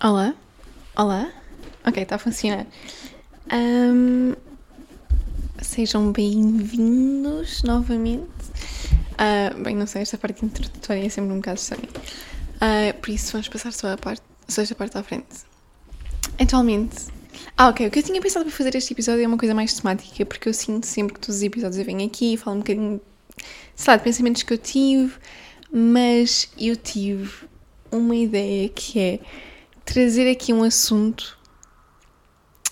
Olá? Olá? Ok, está a funcionar. Ahm, sejam bem-vindos novamente. Ah, bem, não sei, esta parte introdutória é sempre um bocado estranha. Ah, por isso vamos passar só a parte, só esta parte à frente. Atualmente. Ah, ok. O que eu tinha pensado para fazer este episódio é uma coisa mais temática, porque eu sinto sempre que todos os episódios eu venho aqui e falo um bocadinho, sei lá, de pensamentos que eu tive, mas eu tive uma ideia que é trazer aqui um assunto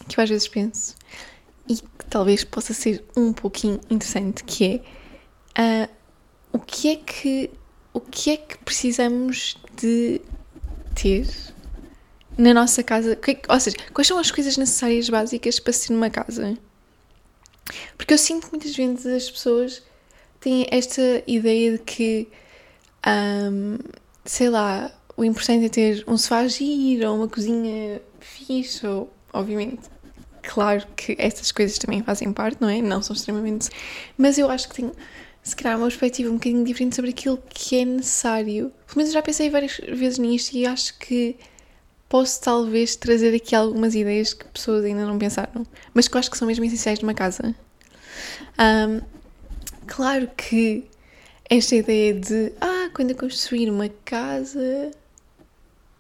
que eu às vezes penso e que talvez possa ser um pouquinho interessante, que é ah, o que é que o que é que precisamos de ter na nossa casa, é ou seja, quais são as coisas necessárias básicas para ser numa casa? Porque eu sinto que muitas vezes as pessoas têm esta ideia de que, ahm, sei lá, o importante é ter um sofá giro ou uma cozinha fixe, ou, obviamente, claro que essas coisas também fazem parte, não é? Não são extremamente. Mas eu acho que tenho, se calhar, uma perspectiva um bocadinho diferente sobre aquilo que é necessário. Pelo menos eu já pensei várias vezes nisto e acho que posso talvez trazer aqui algumas ideias que pessoas ainda não pensaram, mas que eu acho que são mesmo essenciais numa casa. Ahm, claro que esta ideia de ah, quando eu construir uma casa,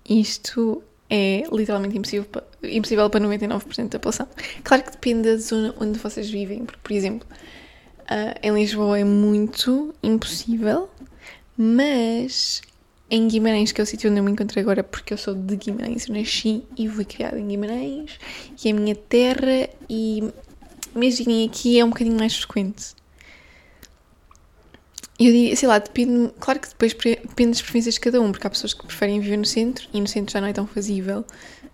isto é literalmente impossível, impossível para 99% da população. Claro que depende da zona onde vocês vivem, porque, por exemplo, ah, em Lisboa é muito impossível, mas em Guimarães, que é o sítio onde eu me encontro agora, porque eu sou de Guimarães, eu nasci e fui criada em Guimarães, e é a minha terra, e imaginem aqui é um bocadinho mais frequente. Eu diria, sei lá, depende, claro que depois depende das preferências de cada um, porque há pessoas que preferem viver no centro e no centro já não é tão fazível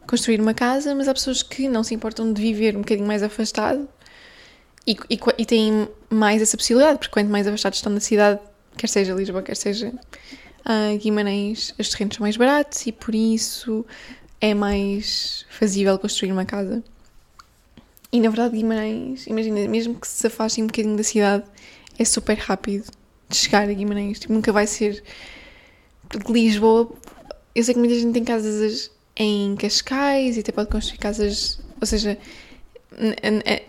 construir uma casa, mas há pessoas que não se importam de viver um bocadinho mais afastado e, e, e têm mais essa possibilidade, porque quanto mais afastados estão da cidade, quer seja Lisboa, quer seja ah, Guimarães, os terrenos são mais baratos e por isso é mais fazível construir uma casa. E na verdade, Guimarães, imagina, mesmo que se afastem um bocadinho da cidade, é super rápido de chegar a Guimarães. Tipo, nunca vai ser. Lisboa, eu sei que muita gente tem casas em Cascais e até pode construir casas, ou seja,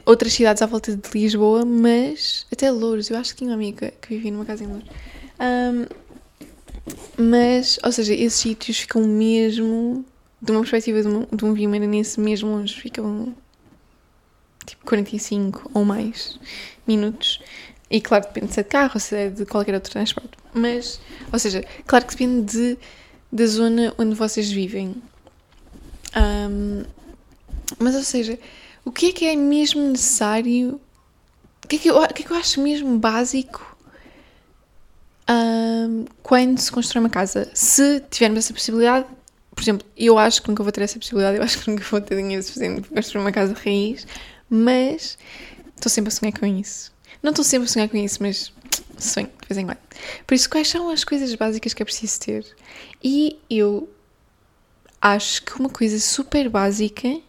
outras cidades à volta de Lisboa, mas até Louros. Eu acho que tinha uma amiga que vivia numa casa em Louros. Ahm, mas, ou seja, esses sítios ficam mesmo, de uma perspectiva de um, de um mesmo longe, ficam tipo 45 ou mais minutos. E claro, depende se é de carro se é de qualquer outro transporte. Mas, ou seja, claro que depende de, da zona onde vocês vivem. Ahm, mas, ou seja, o que é que é mesmo necessário? O que é que eu, que é que eu acho mesmo básico ahm, quando se constrói uma casa? Se tivermos essa possibilidade, por exemplo, eu acho que nunca vou ter essa possibilidade, eu acho que nunca vou ter dinheiro suficiente para construir uma casa raiz, mas estou sempre a sonhar com isso. Não estou sempre a sonhar com isso, mas sonho de vez em quando. Por isso, quais são as coisas básicas que é preciso ter? E eu acho que uma coisa super básica,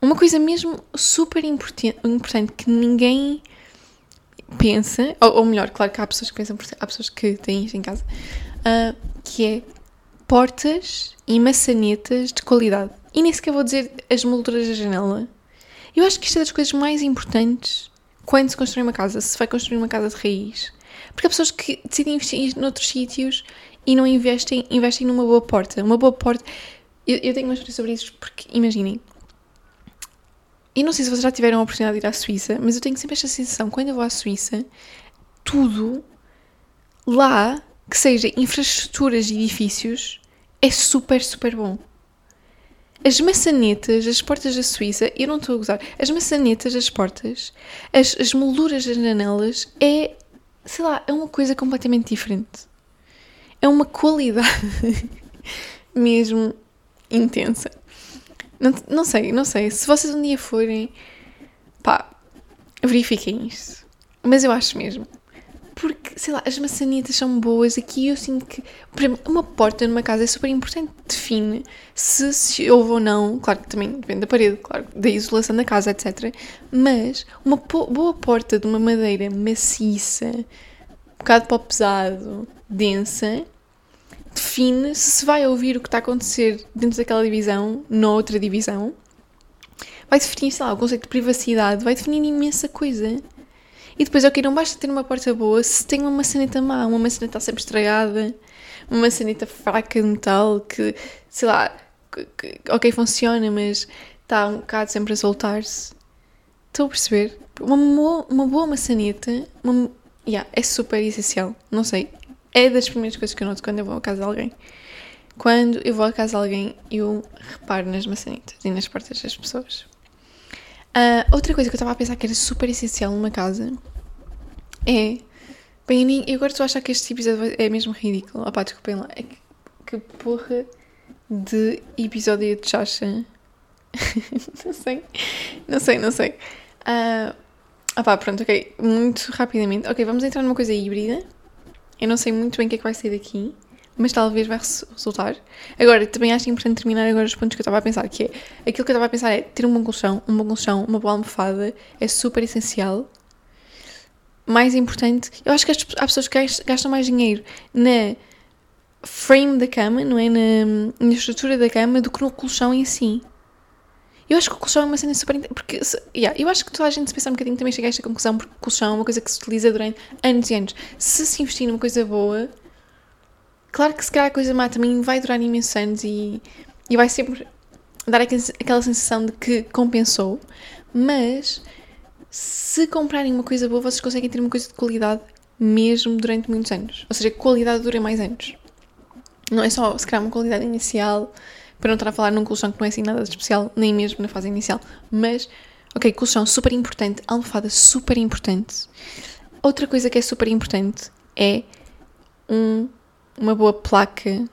uma coisa mesmo super importan- importante que ninguém pensa, ou, ou melhor, claro que há pessoas que pensam, há pessoas que têm isto em casa, ah, que é portas e maçanetas de qualidade. E nem sequer vou dizer as molduras da janela. Eu acho que isto é das coisas mais importantes quando se constrói uma casa, se vai construir uma casa de raiz. Porque há pessoas que decidem investir noutros sítios e não investem, investem numa boa porta. Uma boa porta. Eu, eu tenho uma história sobre isso porque, imaginem, e não sei se vocês já tiveram a oportunidade de ir à Suíça, mas eu tenho sempre esta sensação, quando eu vou à Suíça, tudo lá, que seja infraestruturas e edifícios, é super, super bom. As maçanetas, as portas da Suíça, eu não estou a gozar, as maçanetas das portas, as, as molduras das janelas, é, sei lá, é uma coisa completamente diferente. É uma qualidade mesmo intensa. Não, não sei, não sei. Se vocês um dia forem, pá, verifiquem isto. Mas eu acho mesmo. Porque, sei lá, as maçanetas são boas. Aqui eu sinto que, por exemplo, uma porta numa casa é super importante. Define se, se houve ou não. Claro que também depende da parede, claro, da isolação da casa, etc. Mas uma boa porta de uma madeira maciça, um bocado pó pesado, densa, define se se vai ouvir o que está a acontecer dentro daquela divisão, noutra divisão. Vai definir, sei lá, o conceito de privacidade, vai definir imensa coisa. E depois, ok, não basta ter uma porta boa se tem uma maçaneta má, uma maçaneta sempre estragada, uma maçaneta fraca de metal que, sei lá, que, que, ok, funciona, mas está um bocado sempre a soltar-se. Estou a perceber? Uma, uma boa maçaneta uma, yeah, é super essencial. Não sei. É das primeiras coisas que eu noto quando eu vou à casa de alguém. Quando eu vou à casa de alguém, eu reparo nas maçanetas e nas portas das pessoas. Uh, outra coisa que eu estava a pensar que era super essencial numa casa é. Bem, eu agora estou a achar que este episódio é mesmo ridículo. Opá, desculpem lá. É que, que porra de episódio de chacha. não sei. Não sei, não sei. Uh, opá, pronto, ok. Muito rapidamente. Ok, vamos entrar numa coisa híbrida. Eu não sei muito bem o que é que vai sair daqui mas talvez vai resultar. Agora, também acho importante terminar agora os pontos que eu estava a pensar, que é, aquilo que eu estava a pensar é ter um bom colchão, um bom colchão, uma boa almofada, é super essencial. Mais importante, eu acho que há pessoas que gastam mais dinheiro na frame da cama, não é? Na, na estrutura da cama, do que no colchão em si. Eu acho que o colchão é uma cena super. Porque, yeah, eu acho que toda a gente se pensar um bocadinho também chega a esta conclusão, porque o colchão é uma coisa que se utiliza durante anos e anos. Se se investir numa coisa boa, Claro que se calhar a coisa má também vai durar imensos anos e, e vai sempre dar aquela sensação de que compensou, mas se comprarem uma coisa boa, vocês conseguem ter uma coisa de qualidade mesmo durante muitos anos. Ou seja, qualidade dura mais anos. Não é só se calhar uma qualidade inicial, para não estar a falar num colchão que não é assim nada de especial, nem mesmo na fase inicial, mas, ok, colchão super importante, almofada super importante. Outra coisa que é super importante é um uma boa placa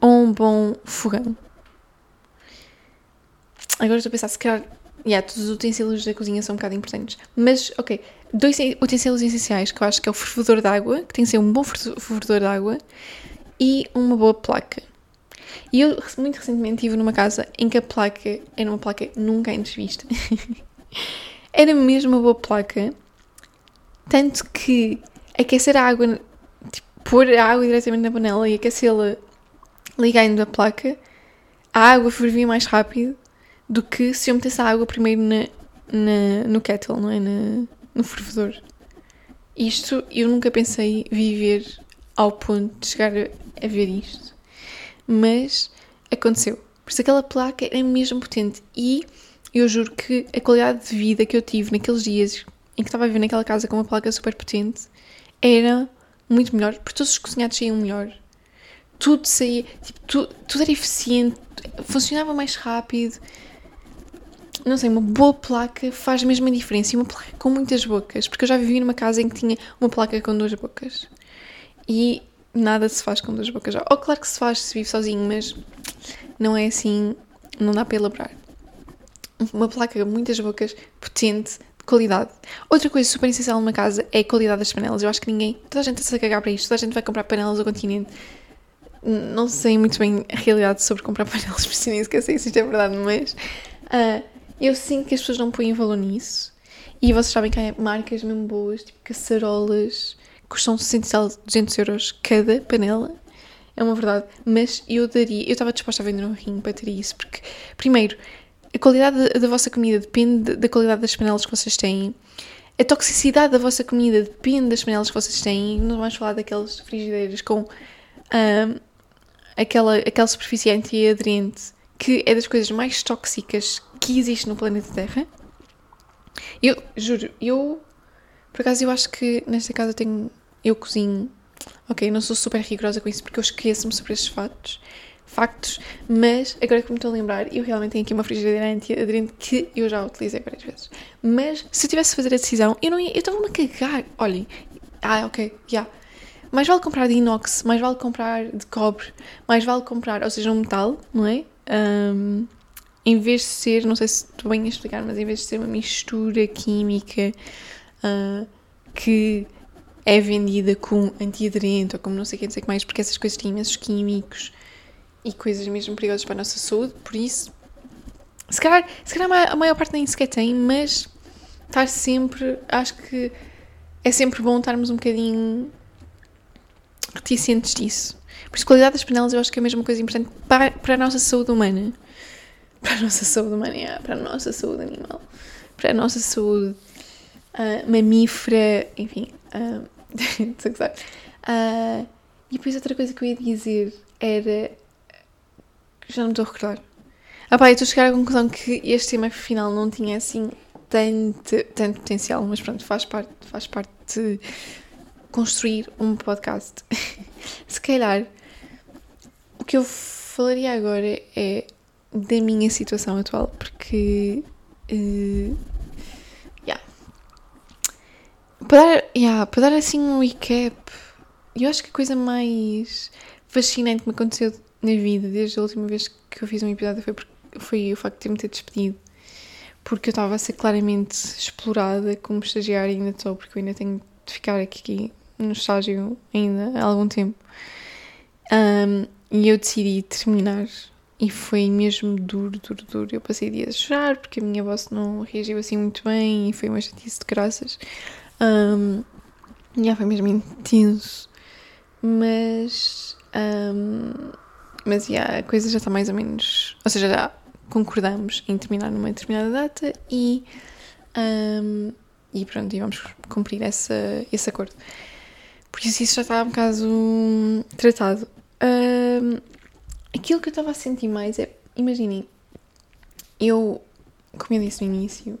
ou um bom fogão. Agora estou a pensar, se calhar, yeah, todos os utensílios da cozinha são um bocado importantes. Mas, ok, dois utensílios essenciais que eu acho que é o fervedor de água, que tem que ser um bom fervedor de água, e uma boa placa. E eu, muito recentemente, estive numa casa em que a placa era uma placa nunca antes vista. era mesmo uma boa placa, tanto que aquecer a água pôr a água diretamente na panela e aquecê-la ligando a placa, a água fervia mais rápido do que se eu metesse a água primeiro na, na, no kettle, não é? Na, no fervedor. Isto eu nunca pensei viver ao ponto de chegar a, ver isto, mas aconteceu. Por isso aquela placa é mesmo potente e eu juro que a qualidade de vida que eu tive naqueles dias em que estava a viver naquela casa com uma placa super potente era muito melhor, porque todos os cozinhados saíam melhor. Tudo saía, tipo, tudo era eficiente, funcionava mais rápido. Não sei, uma boa placa faz mesmo a diferença. E uma placa com muitas bocas, porque eu já vivi numa casa em que tinha uma placa com duas bocas. E nada se faz com duas bocas. Ou claro que se faz se vive sozinho, mas não é assim, não dá para elaborar. Uma placa com muitas bocas, potente, qualidade. Outra coisa super essencial numa casa é a qualidade das panelas. Eu acho que ninguém, toda a gente está a cagar para isto, toda a gente vai comprar panelas ao continente. Não sei muito bem a realidade sobre comprar panelas, por si nem sei se isto é verdade, mas uh, eu sinto que as pessoas não põem valor nisso. E vocês sabem que há marcas mesmo boas, tipo caçarolas, custam 60 200 euros cada panela. É uma verdade. Mas eu daria, eu estava disposta a vender um rim para ter isso, porque, primeiro, a qualidade da vossa comida depende da qualidade das panelas que vocês têm. A toxicidade da vossa comida depende das panelas que vocês têm. Não vamos falar daquelas frigideiras com aquela, aquela superfície antiaderente que é das coisas mais tóxicas que existe no planeta Terra. Eu juro, eu por acaso eu acho que nesta casa tenho. Eu cozinho. Ok, não sou super rigorosa com isso porque eu esqueço-me sobre estes fatos factos, mas agora que me estou a lembrar, eu realmente tenho aqui uma frigideira anti-aderente que eu já utilizei várias vezes. Mas se eu tivesse de fazer a decisão, eu não ia, eu estava-me a cagar. Olhem, ah, ok, já. Yeah. Mais vale comprar de inox, mais vale comprar de cobre, mais vale comprar, ou seja, um metal, não é? Um, em vez de ser, não sei se estou bem a explicar, mas em vez de ser uma mistura química uh, que é vendida com antiaderente ou como não sei o que, que mais, porque essas coisas têm imensos químicos e coisas mesmo perigosas para a nossa saúde, por isso, se calhar, se calhar a maior parte nem sequer tem, mas estar sempre, acho que é sempre bom estarmos um bocadinho reticentes disso. Por isso, qualidade das panelas eu acho que é a mesma coisa importante para, para a nossa saúde humana. Para a nossa saúde humana, para a nossa saúde animal. Para a nossa saúde uh, mamífera, enfim. Uh, uh, e depois outra coisa que eu ia dizer era. Já não me estou a recordar. Ah pá, eu estou a chegar à conclusão que este tema final não tinha assim tanto, tanto potencial, mas pronto, faz parte, faz parte de construir um podcast. Se calhar, que eu falaria agora é da minha situação atual, porque. Uh, yeah. Para, dar, yeah, para dar assim um recap, eu acho que a coisa mais fascinante que me aconteceu na vida desde a última vez que eu fiz um episódio foi, foi o facto de ter-me ter despedido porque eu estava a ser claramente explorada como estagiária ainda estou, porque eu ainda tenho de ficar aqui no estágio ainda há algum tempo. Um, e eu decidi terminar e foi mesmo duro, duro, duro. Eu passei dias a chorar porque a minha voz não reagiu assim muito bem e foi uma chatice de graças. Um, já foi mesmo intenso. Mas. Um, mas yeah, a coisa já está mais ou menos. Ou seja, já concordamos em terminar numa determinada data e, um, e pronto, e vamos cumprir essa, esse acordo. Por isso isso já está um bocado tratado. Aquilo que eu estava a sentir mais é, imaginem, eu, como eu disse no início,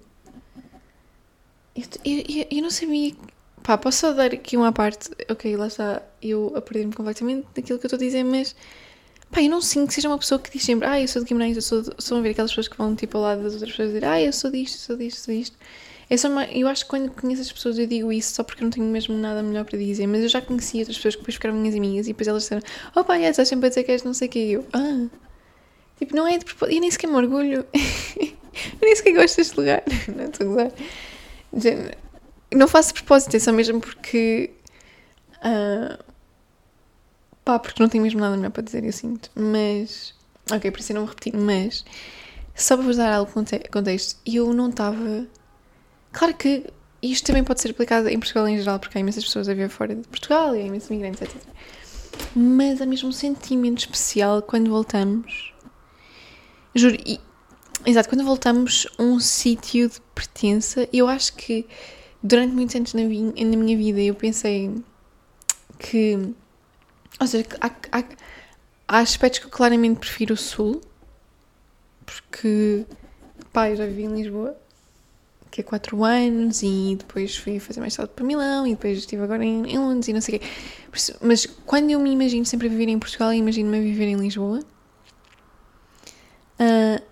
eu, eu, eu não sabia. Pá, posso só dar aqui uma parte. Ok, lá está, eu a perder-me completamente daquilo que eu estou a dizer, mas Pá, eu não sinto que seja uma pessoa que diz sempre, ah, eu sou de Guimarães, eu sou. De... São a ver aquelas pessoas que vão tipo ao lado das outras pessoas dizer, ah, eu sou disto, sou disto, sou disto. É só uma... Eu acho que quando conheço as pessoas eu digo isso só porque eu não tenho mesmo nada melhor para dizer, mas eu já conheci outras pessoas que depois ficaram minhas amigas e depois elas disseram, oh pá, estás sempre a dizer que és não sei o que. E eu, ah. Tipo, não é de propósito. Eu nem sequer me orgulho. eu nem sequer gosto deste lugar. não estou a gozar. Não faço de propósito, é só mesmo porque. Uh, Pá, porque não tenho mesmo nada melhor para dizer, eu sinto. Mas. Ok, por isso eu não me repetir, mas. Só para vos dar algo contexto, eu não estava. Claro que isto também pode ser aplicado em Portugal em geral, porque há imensas pessoas a viver fora de Portugal e há imensos imigrantes, etc. Mas há mesmo um sentimento especial quando voltamos. Juro, e, exato, quando voltamos a um sítio de pertença, eu acho que durante muitos anos na, na minha vida eu pensei que ou seja, há, há, há aspectos que eu claramente prefiro o Sul, porque, pá, eu já vivi em Lisboa, que é 4 anos, e depois fui fazer mais tarde para Milão, e depois estive agora em, em Londres, e não sei o quê. Mas quando eu me imagino sempre a viver em Portugal, imagino-me a viver em Lisboa. Uh,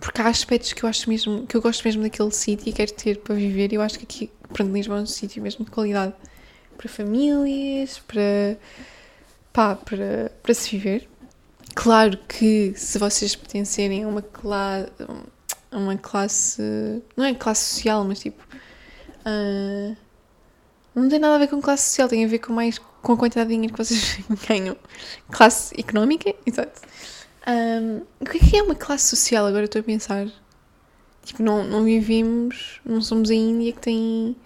porque há aspectos que eu acho mesmo, que eu gosto mesmo daquele sítio e quero ter para viver. Eu acho que aqui, pronto, Lisboa é um sítio mesmo de qualidade para famílias, para pá, para, para se viver. Claro que se vocês pertencerem a uma classe, a uma classe, não é classe social, mas tipo, uh, não tem nada a ver com classe social, tem a ver com mais com a quantidade de dinheiro que vocês ganham. Classe económica, exato. Um, o que é que é uma classe social? Agora estou a pensar. Tipo, não, não vivemos, não somos a Índia que tem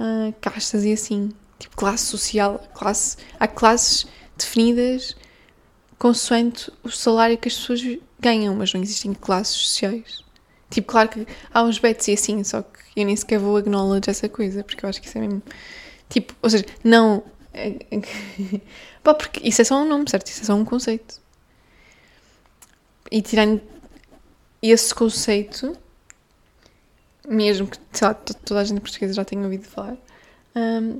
uh, castas e assim. Tipo, classe social, classe, há classes definidas consoante o salário que as pessoas ganham, mas não existem classes sociais. Tipo, claro que há uns bets e assim, só que eu nem sequer vou acknowledge essa coisa, porque eu acho que isso é mesmo. Tipo, ou seja, não. Pá, porque isso é só um nome, certo? Isso é só um conceito. E tirando esse conceito, mesmo que sei lá, toda a gente portuguesa já tenha ouvido falar, hum,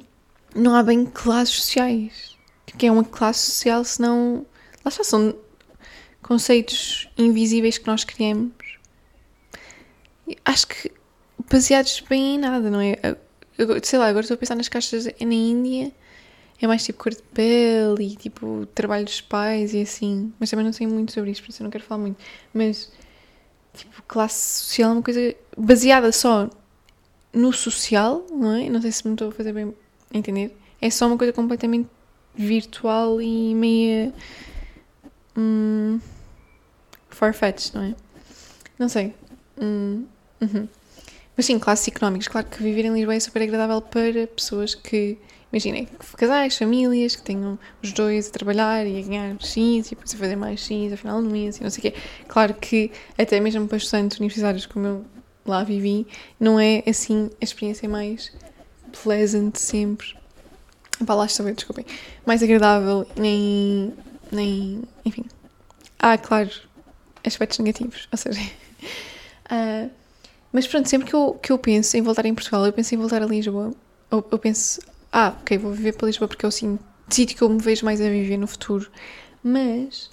não há bem classes sociais que é uma classe social, senão. Lá está, são conceitos invisíveis que nós criamos. Acho que baseados bem em nada, não é? Eu, sei lá, agora estou a pensar nas caixas na Índia, é mais tipo cor de pele e tipo trabalho dos pais e assim. Mas também não sei muito sobre isso, por isso eu não quero falar muito. Mas, tipo, classe social é uma coisa baseada só no social, não é? Não sei se me estou a fazer bem entender. É só uma coisa completamente virtual e meia hum, farfetched, não é? Não sei. Hum, uhum. Mas sim, classes económicas. Claro que viver em Lisboa é super agradável para pessoas que imaginem, casais, famílias que tenham os dois a trabalhar e a ganhar X e depois a fazer mais X ao final do mês e não sei o quê. Claro que até mesmo para estudantes universitários como eu lá vivi, não é assim a experiência mais pleasant sempre. Pá, lá estou bem, desculpem. Mais agradável, nem. nem. enfim. Ah, claro, aspectos negativos, ou seja. uh, mas pronto, sempre que eu, que eu penso em voltar em Portugal, eu penso em voltar a Lisboa. Eu, eu penso, ah, ok, vou viver para Lisboa porque é o sítio que eu me vejo mais a viver no futuro. Mas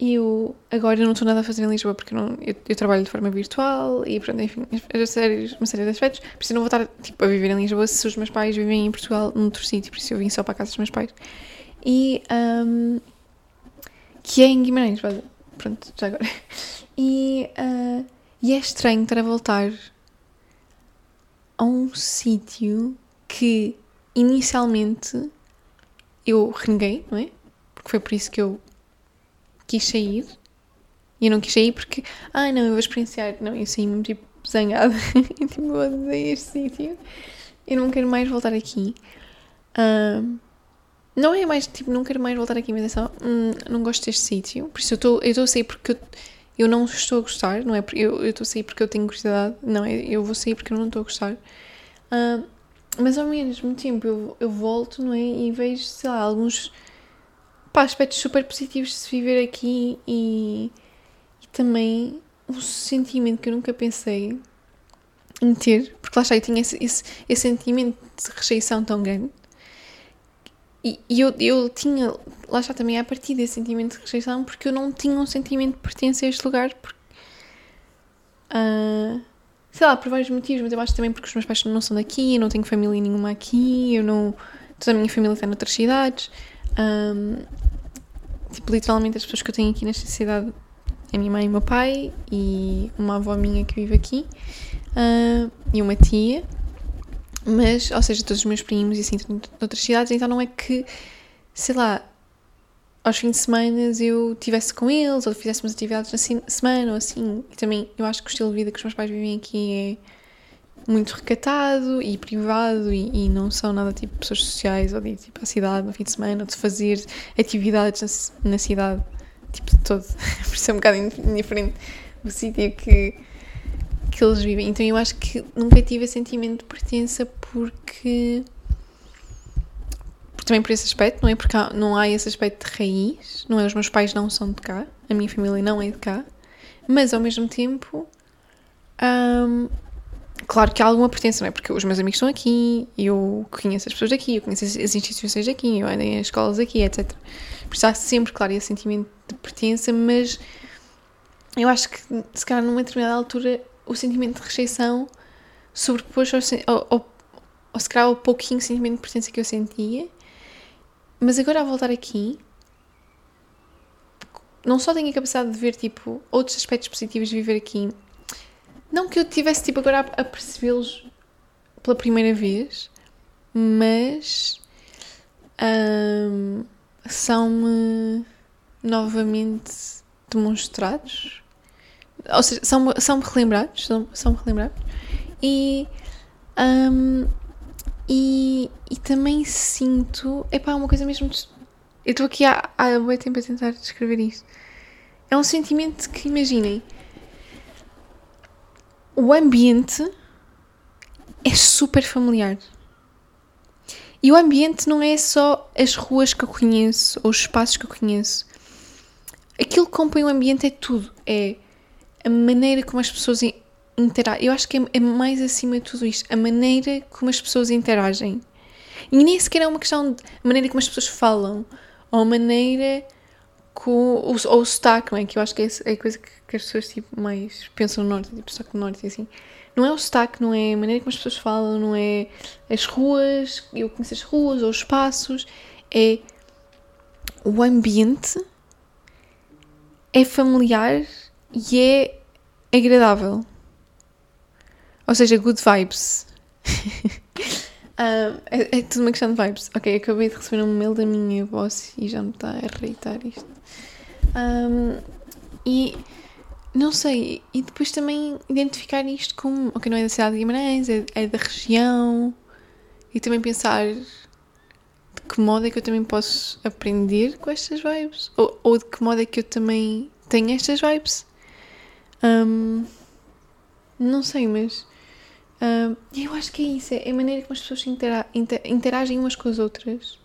eu agora não estou nada a fazer em Lisboa porque não, eu, eu, trabalho de forma virtual e pronto, enfim, uma série, uma série de aspectos. Por isso eu não vou estar tipo, a viver em Lisboa se os meus pais vivem em Portugal, num outro sítio, por isso eu vim só para a casa dos meus pais. E um, que é em Guimarães, pronto, já agora. E, uh, e é estranho estar a voltar a um sítio que inicialmente eu reneguei, não é? Porque foi por isso que eu quis sair. E eu não quis sair porque, ah, não, eu vou experienciar. Não, eu saí-me tipo zangada. tipo, eu odeio este sítio. Eu não quero mais voltar aqui. Um, não é mais, tipo, não quero mais voltar aqui, mas é só, hum, não gosto deste sítio. Por isso eu estou a sair porque eu, eu não estou a gostar, não é? Eu estou a sair porque eu tenho curiosidade, não é? Eu vou sair porque eu não estou a gostar. Uh, mas ao mesmo tempo eu, eu volto, não é? E vejo, sei lá, alguns pá, aspectos super positivos de se viver aqui e, e também um sentimento que eu nunca pensei em ter, porque lá está, eu tinha esse, esse, esse sentimento de rejeição tão grande. E, e eu, eu tinha, lá está também a partir desse sentimento de rejeição, porque eu não tinha um sentimento de pertença a este lugar, porque, uh, sei lá, por vários motivos, mas eu acho também porque os meus pais não são daqui, eu não tenho família nenhuma aqui, eu não, toda a minha família está noutras cidades, um, tipo, literalmente as pessoas que eu tenho aqui nesta cidade é a minha mãe e o meu pai e uma avó minha que vive aqui uh, e uma tia. Mas, ou seja, todos os meus primos e assim, de outras cidades, então não é que, sei lá, aos fins de semana eu estivesse com eles ou fizéssemos atividades na semana ou assim. E também eu acho que o estilo de vida que os meus pais vivem aqui é muito recatado e privado e, e, não são nada tipo pessoas sociais ou de ir tipo à cidade no fim de semana ou de fazer atividades na, na cidade tipo de todo por é um bocado indiferente o sítio que que eles vivem então eu acho que nunca tive esse sentimento de pertença porque também por esse aspecto não é porque não há esse aspecto de raiz não é os meus pais não são de cá a minha família não é de cá mas ao mesmo tempo um, Claro que há alguma pertença, não é? Porque os meus amigos estão aqui, eu conheço as pessoas daqui, eu conheço as instituições daqui, eu ando em escolas aqui, etc. Por isso há sempre, claro, esse sentimento de pertença, mas eu acho que, se calhar, numa determinada altura, o sentimento de rejeição sobrepôs ao, ao, ao, se calhar, ao pouquinho sentimento de pertença que eu sentia. Mas agora, a voltar aqui, não só tenho a capacidade de ver, tipo, outros aspectos positivos de viver aqui, não que eu tivesse tipo agora a, a percebê-los pela primeira vez, mas um, são-me novamente demonstrados. Ou seja, são-me são relembrados. São, são relembrados. E, um, e, e também sinto. é pá, uma coisa mesmo. Eu estou aqui há, há muito tempo a tentar descrever isto. É um sentimento que, imaginem, o ambiente é super familiar. E o ambiente não é só as ruas que eu conheço ou os espaços que eu conheço. Aquilo que compõe o ambiente é tudo. É a maneira como as pessoas interagem. Eu acho que é, é mais acima de tudo isto. A maneira como as pessoas interagem. E nem sequer é uma questão de maneira como as pessoas falam ou a maneira com o, ou o sotaque, não é? Que eu acho que é, é a coisa que, que, as pessoas tipo, mais pensam no norte, tipo sotaque do norte e assim. Não é o sotaque, não é a maneira como as pessoas falam, não é as ruas, eu conheço as ruas ou os espaços, é o ambiente, é familiar e é agradável. Ou seja, good vibes. Um, é, é, tudo uma questão de vibes. Ok, acabei de receber um mail da minha boss e já me está a reiterar isto. Um, e não sei, e depois também identificar isto como, ok, não é da cidade de Guimarães, é, é da região, e também pensar, de que modo é que eu também posso aprender com estas vibes? Ou, ou de que modo é que eu também tenho estas vibes? Um, não sei, mas um, eu acho que é isso. É a maneira como as pessoas intera inter interagem umas com as outras.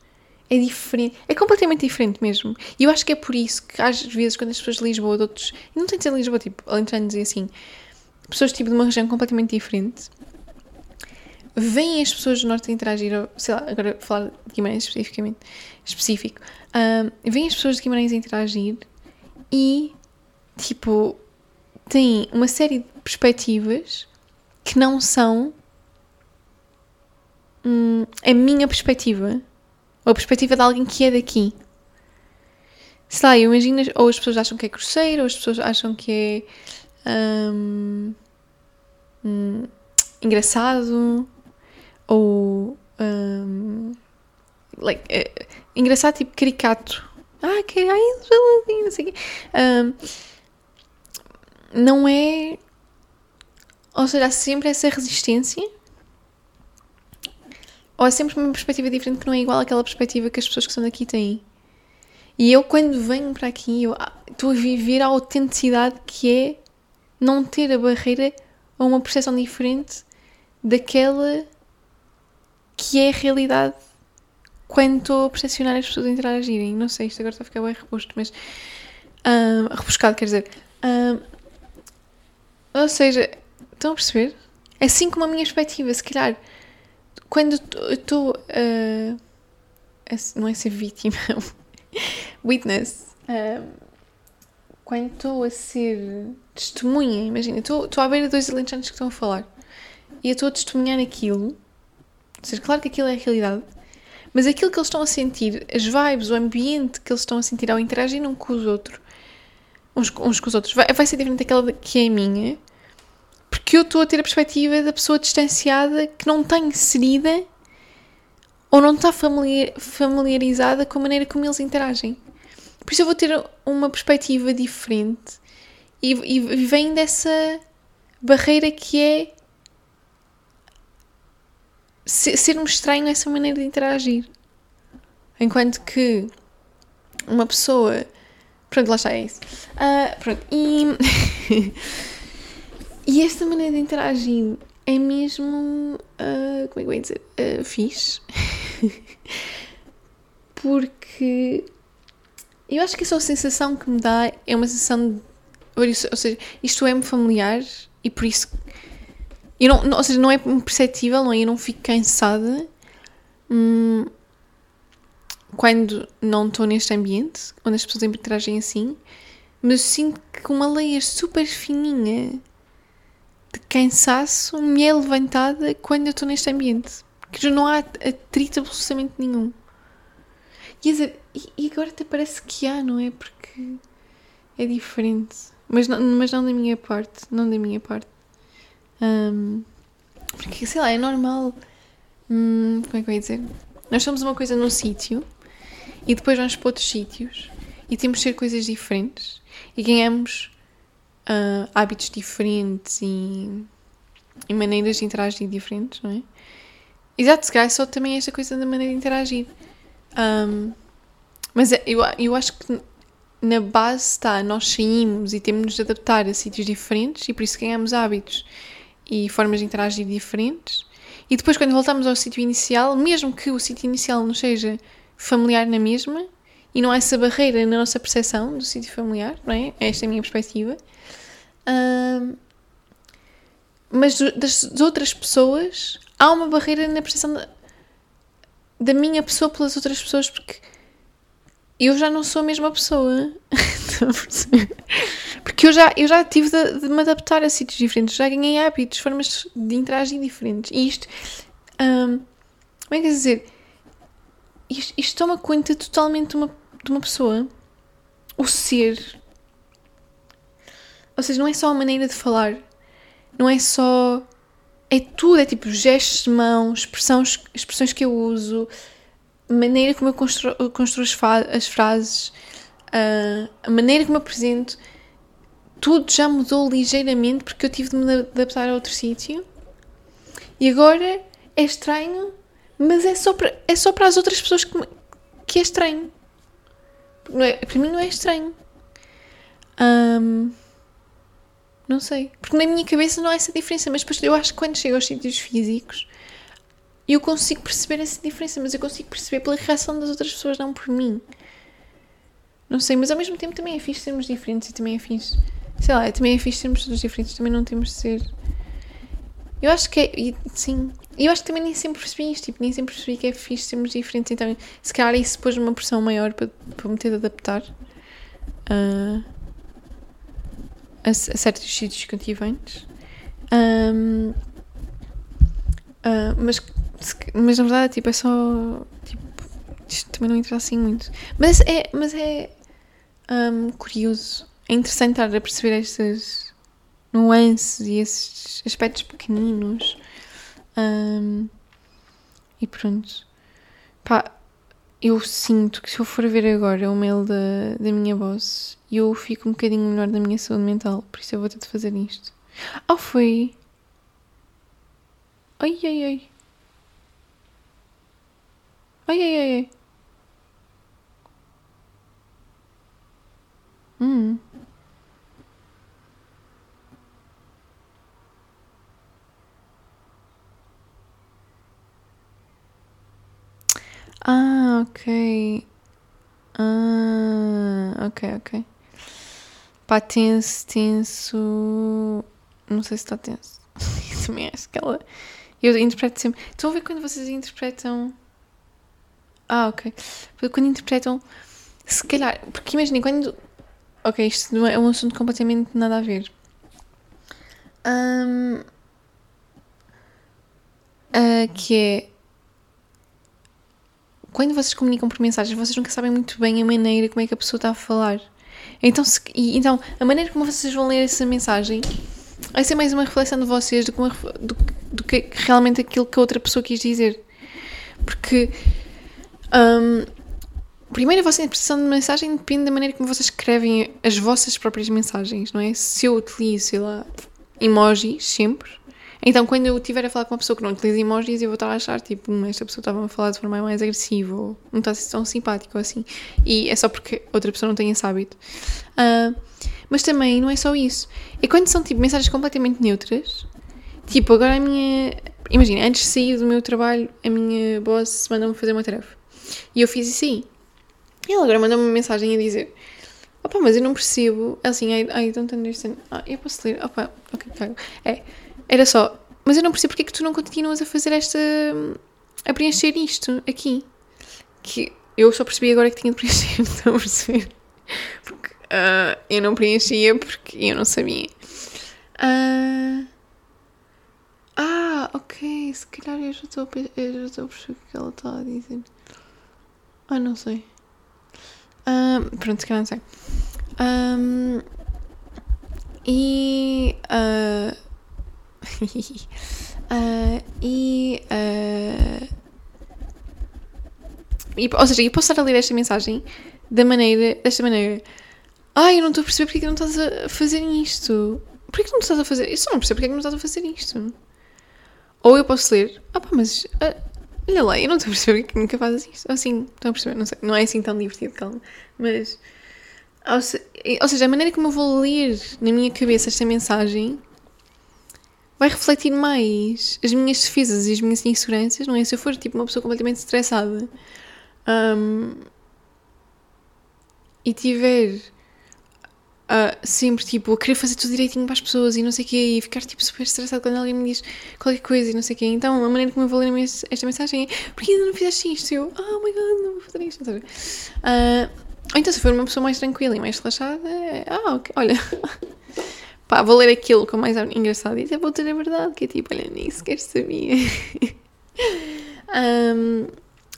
É diferente. É completamente diferente mesmo. E eu acho que é por isso que às vezes quando as pessoas de Lisboa, de outros. Não tem de ser Lisboa, tipo, alentejanos e assim. Pessoas tipo de uma região completamente diferente veem as pessoas do Norte interagir, sei lá, agora falar de Guimarães especificamente, específico, um, veem as pessoas de Guimarães interagir e, tipo, têm uma série de perspectivas que não são hum, a minha perspectiva, ou a perspectiva de alguém que é daqui. Sei lá, imagina, ou as pessoas acham que é grosseiro, ou as pessoas acham que é hum, hum, engraçado, ou um, like, é, engraçado, tipo caricato. Ah, que ai, não sei o quê. Um, não é. Ou seja, há sempre essa resistência. Ou há sempre uma perspectiva diferente que não é igual àquela perspectiva que as pessoas que são daqui têm. E eu, quando venho para aqui, eu ah, estou a viver a autenticidade que é não ter a barreira ou uma percepção diferente daquela que é a realidade quando estou a percepcionar as pessoas a interagirem. Não sei, isto agora está a ficar bem reposto, mas. Um, rebuscado, quer dizer. Um, ou seja, estão a perceber? Assim como a minha perspectiva, se calhar, quando estou uh, a. Não é ser vítima, witness. Um, quando estou a ser testemunha, imagina, estou à beira de dois alentejanos que estão a falar e eu estou a testemunhar aquilo ou seja, claro que aquilo é a realidade, mas aquilo que eles estão a sentir, as vibes, o ambiente que eles estão a sentir ao interagir um com os outros, uns, uns com os outros, vai, vai ser diferente daquela que é a minha, porque eu estou a ter a perspectiva da pessoa distanciada que não está inserida ou não está familiar, familiarizada com a maneira como eles interagem. Por isso eu vou ter uma perspectiva diferente e, e vem dessa barreira que é ser-me estranho essa maneira de interagir. Enquanto que uma pessoa. Pronto, lá está, é isso. Uh, pronto, e. e esta maneira de interagir é mesmo. Uh, como é que eu ia dizer? Uh, fixe. Porque. Eu acho que essa sensação que me dá é uma sensação de. Ou seja, isto é-me familiar e por isso eu não, ou seja, não é perceptível, não é? Eu não fico cansada hum, quando não estou neste ambiente, onde as pessoas interagem assim, mas sinto que uma layer super fininha de cansaço me é levantada quando eu estou neste ambiente. Porque já não há atrito absolutamente nenhum. E, e agora até parece que há, não é? Porque é diferente. Mas não, mas não da minha parte. Não da minha parte. Um, porque, sei lá, é normal. Hum, como é que eu ia dizer? Nós somos uma coisa num sítio e depois vamos para outros sítios e temos de ser coisas diferentes e ganhamos uh, hábitos diferentes e, e, maneiras de interagir diferentes, não é? Exato, se calhar só também esta coisa da maneira de interagir. Um, mas é, eu, eu acho que na base está, nós saímos e temos de nos adaptar a sítios diferentes e por isso ganhamos hábitos e formas de interagir diferentes. E depois, quando voltamos ao sítio inicial, mesmo que o sítio inicial não seja familiar na mesma, e não há essa barreira na nossa percepção do sítio familiar, não é? Esta é a minha perspectiva. mas das outras pessoas, há uma barreira na percepção da, da minha pessoa pelas outras pessoas, porque eu já não sou a mesma pessoa. Porque eu já, eu já tive de, de, me adaptar a sítios diferentes, já ganhei hábitos, formas de interagir diferentes. E isto, um, como é que é dizer? Isto, isto toma conta totalmente de uma, de uma pessoa. O ser. Ou seja, não é só a maneira de falar, não é só. É tudo, é tipo gestos de mão, expressões, expressões que eu uso, maneira como eu construo, construo as, as frases, uh, a maneira como eu apresento, tudo já mudou ligeiramente porque eu tive de me adaptar a outro sítio. E agora é estranho Mas é só para, é só para as outras pessoas que, que é estranho. Não é, para mim não é estranho. Um, não sei. Porque na minha cabeça não há essa diferença, mas depois eu acho que quando chego aos sítios físicos eu consigo perceber essa diferença, mas eu consigo perceber pela reação das outras pessoas, não por mim. Não sei, mas ao mesmo tempo também é fixe sermos diferentes e também é fixe. Sei lá, também é fixe sermos todos diferentes, também não temos de ser. Eu acho que é. Sim. Eu acho que também nem sempre percebi isto, tipo, nem sempre percebi que é fixe sermos diferentes, então se calhar isso pôs uma pressão maior para, para me ter de adaptar uh, a, a, certos sítios que eu tive antes. Um, uh, ah, mas, mas na verdade, tipo, é só. Tipo, isto também não interessa assim muito. Mas é, mas é um, curioso. É interessante estar a perceber estas nuances e esses aspectos pequeninos. Um, e pronto. Pá, eu sinto que se eu for ver agora o mail da, da minha boss, eu fico um bocadinho melhor da minha saúde mental. Por isso eu vou ter de fazer isto. Oh, foi. Ai, ai, ai. Ai, ai, ai, ai. Hum. Ah, ok. Ah, ok, ok. Pá, tenso, tenso. Não sei se está tenso. Eu também acho que ela. Eu interpreto sempre. Estão a ver quando vocês interpretam. Ah, ok. Quando interpretam. Se calhar. Porque imaginem, quando. Ok, isto é um assunto completamente nada a ver. Um, uh, que é quando vocês comunicam por mensagens, vocês nunca sabem muito bem a maneira como é que a pessoa está a falar. Então, se, e, então a maneira como vocês vão ler essa mensagem vai ser mais uma reflexão de vocês do que, uma, do, do que realmente aquilo que a outra pessoa quis dizer. Porque, um, primeiro, a vossa interpretação de mensagem depende da maneira como vocês escrevem as vossas próprias mensagens, não é? Se eu utilizo, sei lá, emojis sempre, então, quando eu estiver a falar com uma pessoa que não utiliza emojis, eu vou estar a achar, tipo, esta pessoa estava a falar de forma mais agressiva ou não está a ser tão simpático assim. E é só porque outra pessoa não tem esse hábito. Uh, mas também não é só isso. É quando são, tipo, mensagens completamente neutras. Tipo, agora a minha... Imagina, antes de sair do meu trabalho, a minha boss mandou-me fazer uma tarefa. E eu fiz isso aí. E ela agora mandou-me uma mensagem a dizer... Opa, mas eu não percebo... Assim, I, I don't understand... Ah, eu posso ler? Opa, ok, cago. É... Era só, mas eu não percebo porque é que tu não continuas a fazer esta. a preencher isto aqui. Que eu só percebi agora que tinha de preencher, estão a perceber? Porque uh, eu não preenchia porque eu não sabia. Uh, ah, ok, se calhar eu já estou a, eu já estou a perceber o que ela está a dizer. Ah, não sei. Uh, pronto, se calhar não sei. Um, e. Uh, uh, e, uh, e. Ou seja, eu posso estar a ler esta mensagem da maneira, desta maneira. Ai, eu não estou a perceber porque é que não estás a fazer isto. Porquê que não estás a fazer? Eu só não percebo porque é que não estás a fazer isto. Ou eu posso ler. Ah pá, mas. Uh, olha lá, eu não estou a perceber porque é que nunca fazes isto. Assim, estão a perceber? Não sei. Não é assim tão divertido, calma. Mas. Ou seja, a maneira como eu vou ler na minha cabeça esta mensagem vai refletir mais as minhas defesas e as minhas inseguranças, não é? Se eu for tipo uma pessoa completamente estressada um, e tiver uh, sempre tipo a querer fazer tudo direitinho para as pessoas e não sei o quê, e ficar tipo super estressado quando alguém me diz qualquer coisa e não sei o quê, então a maneira como eu vou ler esta mensagem é porque ainda não fizeste isto? Eu, oh my god, não vou fazer isto. Uh, ou então se for uma pessoa mais tranquila e mais relaxada, é, ah, ok, olha. pá, vou ler aquilo com mais engraçado e até vou ter a verdade, que é tipo, olha, nem sequer sabia. um,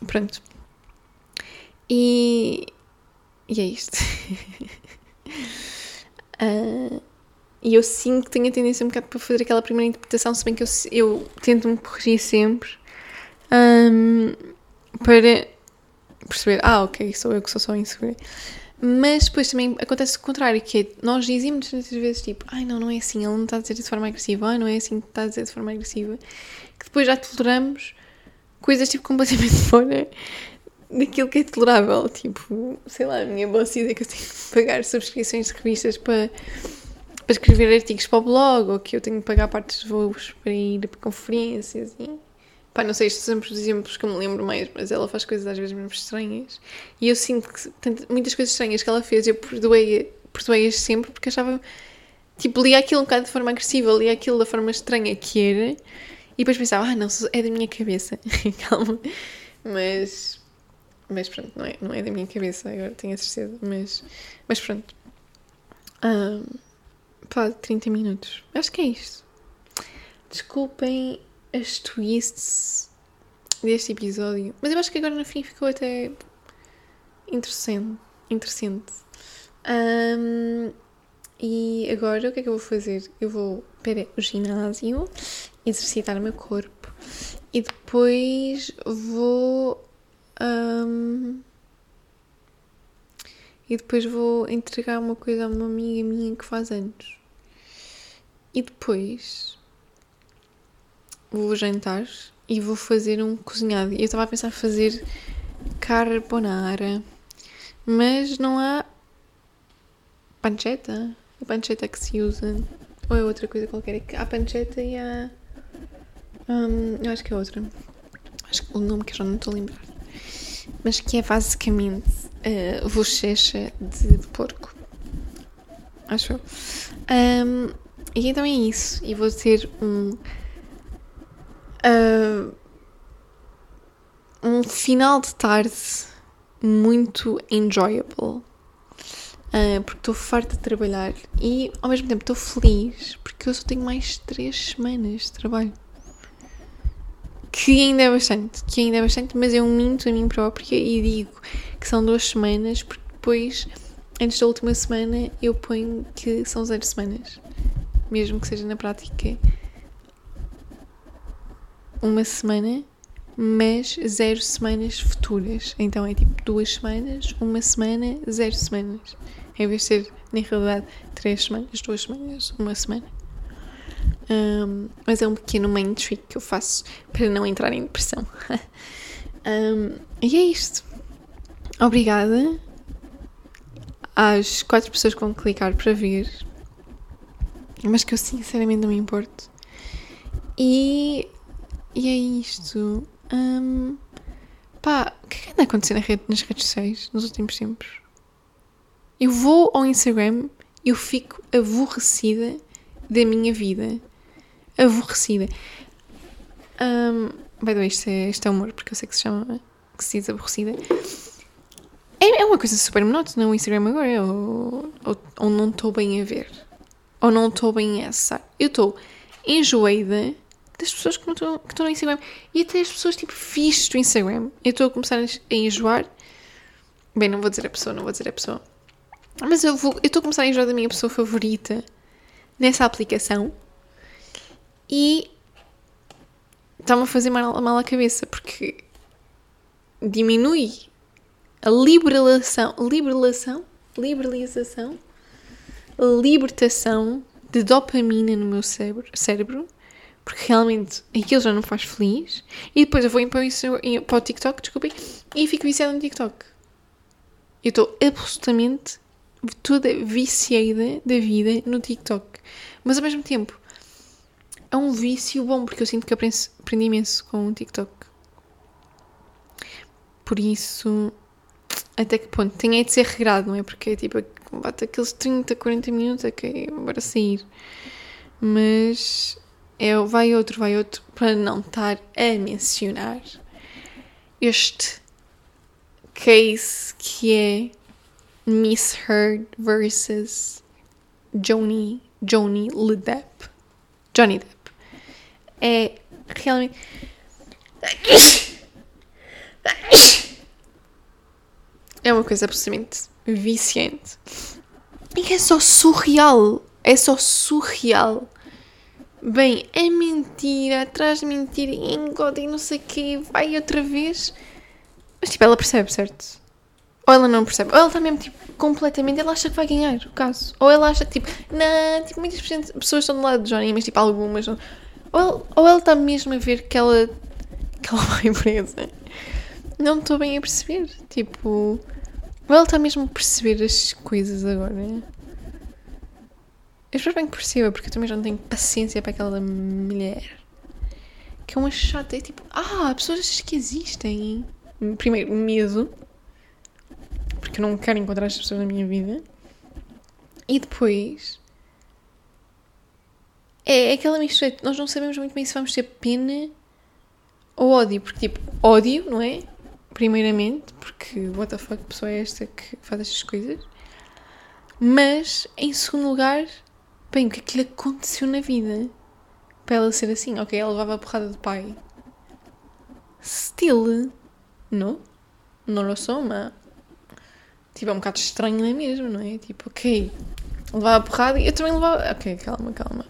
pronto. E, e é isto. uh, e eu sinto que tenho a tendência um bocado para fazer aquela primeira interpretação, se bem que eu, eu tento me corrigir sempre um, para perceber, ah, ok, sou eu que sou só insegura. Mas depois também acontece o contrário, que é, nós dizemos muitas vezes tipo, ai não, não é assim, ele não está a dizer de forma agressiva, ai não é assim que está a dizer de forma agressiva, que depois já toleramos coisas tipo completamente fora daquilo que é tolerável. Tipo, sei lá, a minha boss ideia que eu tenho que pagar subscrições de revistas para, para escrever artigos para o blog, ou que eu tenho que pagar partes de voos para ir para conferências e. Pá, não sei, estes os exemplos que eu me lembro mais, mas ela faz coisas às vezes mesmo estranhas. E eu sinto que tanto, muitas coisas estranhas que ela fez, eu perdoei, perdoei-as sempre porque achava. Tipo, lia aquilo um bocado de forma agressiva, lia aquilo da forma estranha que era, e depois pensava, ah, não, é da minha cabeça. Calma. Mas. Mas pronto, não é, não é da minha cabeça, agora tenho a certeza. Mas, mas pronto. Um, pá, 30 minutos. Acho que é isto. Desculpem as twists deste episódio. Mas eu acho que agora no fim ficou até interessante. interessante. Um, e agora o que é que eu vou fazer? Eu vou para o ginásio, exercitar o meu corpo e depois vou. Um, e depois vou entregar uma coisa a uma amiga minha que faz anos. E depois vou jantar e vou fazer um cozinhado. Eu estava a pensar fazer carbonara, mas não há pancetta. A pancetta que se usa, ou é outra coisa qualquer. É há pancetta e há. Um, eu acho que é outra. Acho que o nome que eu já não estou a lembrar. Mas que é basicamente uh, bochecha de, de porco. Acho eu. Um, e então é isso. E vou ter um uh, um final de tarde muito enjoyable. Uh, porque estou farta de trabalhar e ao mesmo tempo estou feliz porque eu só tenho mais 3 semanas de trabalho. Que ainda é bastante, que ainda é bastante, mas eu minto a mim própria e digo que são duas semanas porque depois, antes da última semana, eu ponho que são zero semanas. Mesmo que seja na prática uma semana, mas zero semanas futuras. Então é tipo duas semanas, uma semana, zero semanas. Em vez de ser, na realidade, três semanas, duas semanas, uma semana. Um, mas é um pequeno main trick que eu faço para não entrar em depressão. um, e é isto. Obrigada às quatro pessoas que vão clicar para ver, mas que eu sinceramente não me importo. E e é isto. Um, pá, o que é que anda a acontecer na rede, nas redes sociais nos últimos tempos? Eu vou ao Instagram eu fico aborrecida da minha vida. Aborrecida. Um, by the way, isto é, isto é humor, porque eu sei que se chama, que se diz aborrecida. É, é uma coisa super monótona o Instagram agora, ou, ou, ou não estou bem a ver. Ou não estou bem a acessar. Eu estou enjoada das pessoas que, estão, que estão no Instagram. E até as pessoas tipo fixes do Instagram. Eu estou a começar a enjoar. Bem, não vou dizer a pessoa, não vou dizer a pessoa. Mas eu vou, eu estou a começar a enjoar da minha pessoa favorita nessa aplicação. E está-me a fazer mal, mal à cabeça porque diminui a liberalização, liberalização, liberalização, libertação de dopamina no meu cérebro, cérebro porque realmente aquilo já não faz feliz. E depois eu vou para o, para o TikTok, desculpem, e fico viciada no TikTok. Eu estou absolutamente toda viciada da vida no TikTok. Mas ao mesmo tempo, é um vício bom, porque eu sinto que aprendi, aprendi imenso com o TikTok. Por isso, até que ponto? Tem de ser regrado, não é? Porque é tipo, bate aqueles 30, 40 minutos, é que é sair. Mas é vai outro, vai outro, para não estar a mencionar este case que é Miss Heard versus Johnny, Johnny Le Depp. Johnny Depp. É realmente. É uma coisa absolutamente viciante. E é só surreal. É só surreal Bem, é mentira, de mentira, engode e não sei o quê, vai outra vez. Mas tipo, ela percebe, certo? Ou ela não percebe. Ou ela está mesmo, tipo, completamente. Ela acha que vai ganhar o caso. Ou ela acha que, tipo, não, tipo, muitas pessoas estão do lado de Johnny, mas tipo, algumas não. Ou, ou ela está mesmo a ver que ela, que ela vai presa. Não estou bem a perceber. Tipo, ou ela está mesmo a perceber as coisas agora. Eu espero bem que perceba, porque eu também já não tenho paciência para aquela mulher. Que é uma chata. É tipo, ah, pessoas que existem. Primeiro, medo. Porque eu não quero encontrar as pessoas na minha vida. E depois. É, é aquela mistura. Nós não sabemos muito bem se vamos ter pena ou ódio. Porque, tipo, ódio, não é? Primeiramente, porque what the fuck, pessoa é esta que faz estas coisas. Mas, em segundo lugar, bem, o que é que lhe aconteceu na vida? Para ela ser assim, ok, ela levava a porrada do pai. Still, não? Não lo mas. Tipo, é um bocado estranho, não é mesmo, não é? Tipo, ok, levava a porrada e eu também levava. Ok, calma, calma.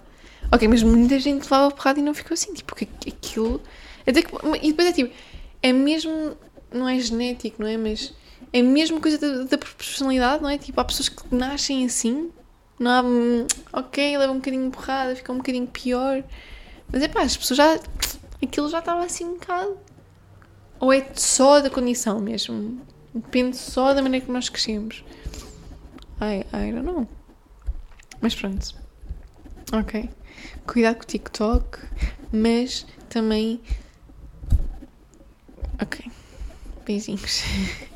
Ok, mas muita gente levava a porrada e não ficou assim, tipo, aquilo. Até que, e depois é tipo, é mesmo não é genético, não é? Mas é a mesma coisa da, da personalidade, não é? Tipo, há pessoas que nascem assim, não há. Hum, ok, leva um bocadinho de porrada, fica um bocadinho pior. Mas é pá, as pessoas já. Aquilo já estava assim um bocado. Ou é só da condição mesmo? Depende só da maneira que nós crescemos. I, I don't know. Mas pronto. Ok. Cuidado com o TikTok, mas também. Ok. Beijinhos.